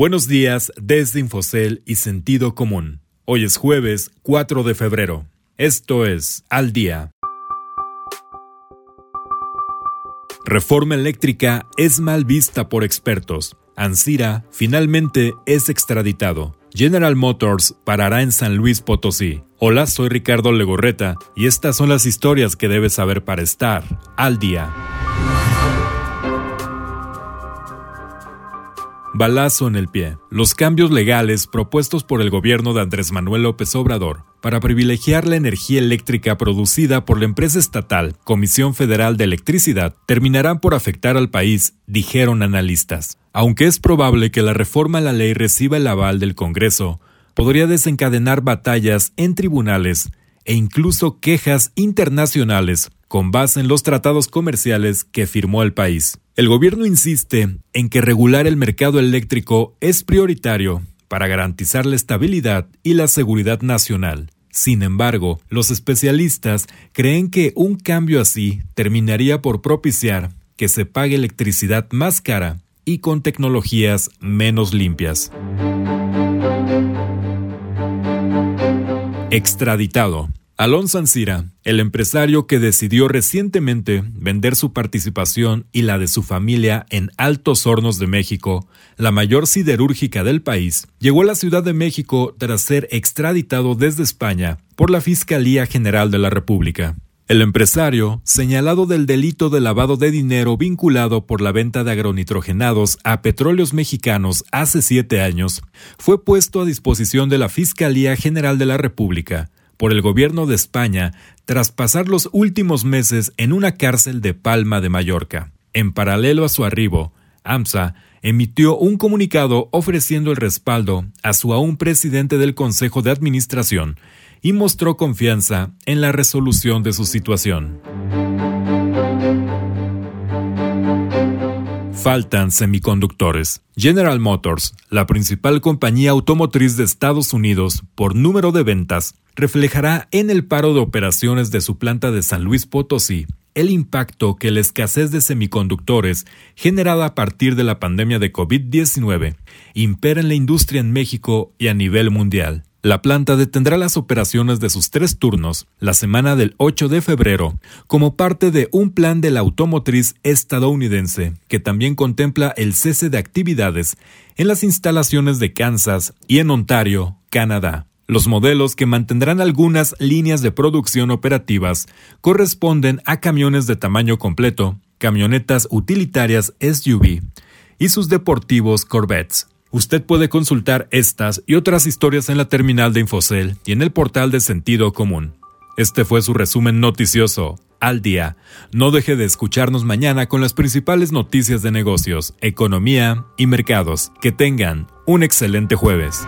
Buenos días desde Infocel y Sentido Común. Hoy es jueves 4 de febrero. Esto es Al Día. Reforma eléctrica es mal vista por expertos. Ansira finalmente es extraditado. General Motors parará en San Luis Potosí. Hola, soy Ricardo Legorreta y estas son las historias que debes saber para estar al día. Balazo en el pie. Los cambios legales propuestos por el gobierno de Andrés Manuel López Obrador para privilegiar la energía eléctrica producida por la empresa estatal Comisión Federal de Electricidad terminarán por afectar al país, dijeron analistas. Aunque es probable que la reforma a la ley reciba el aval del Congreso, podría desencadenar batallas en tribunales e incluso quejas internacionales con base en los tratados comerciales que firmó el país. El gobierno insiste en que regular el mercado eléctrico es prioritario para garantizar la estabilidad y la seguridad nacional. Sin embargo, los especialistas creen que un cambio así terminaría por propiciar que se pague electricidad más cara y con tecnologías menos limpias. Extraditado. Alonso Ancira, el empresario que decidió recientemente vender su participación y la de su familia en Altos Hornos de México, la mayor siderúrgica del país, llegó a la Ciudad de México tras ser extraditado desde España por la Fiscalía General de la República. El empresario, señalado del delito de lavado de dinero vinculado por la venta de agronitrogenados a petróleos mexicanos hace siete años, fue puesto a disposición de la Fiscalía General de la República por el gobierno de España tras pasar los últimos meses en una cárcel de Palma de Mallorca. En paralelo a su arribo, AMSA emitió un comunicado ofreciendo el respaldo a su aún presidente del Consejo de Administración y mostró confianza en la resolución de su situación. Faltan semiconductores. General Motors, la principal compañía automotriz de Estados Unidos por número de ventas, reflejará en el paro de operaciones de su planta de San Luis Potosí el impacto que la escasez de semiconductores generada a partir de la pandemia de COVID-19 impera en la industria en México y a nivel mundial. La planta detendrá las operaciones de sus tres turnos la semana del 8 de febrero como parte de un plan de la automotriz estadounidense que también contempla el cese de actividades en las instalaciones de Kansas y en Ontario, Canadá. Los modelos que mantendrán algunas líneas de producción operativas corresponden a camiones de tamaño completo, camionetas utilitarias SUV y sus deportivos Corvettes. Usted puede consultar estas y otras historias en la terminal de Infocel y en el portal de Sentido Común. Este fue su resumen noticioso al día. No deje de escucharnos mañana con las principales noticias de negocios, economía y mercados. Que tengan un excelente jueves.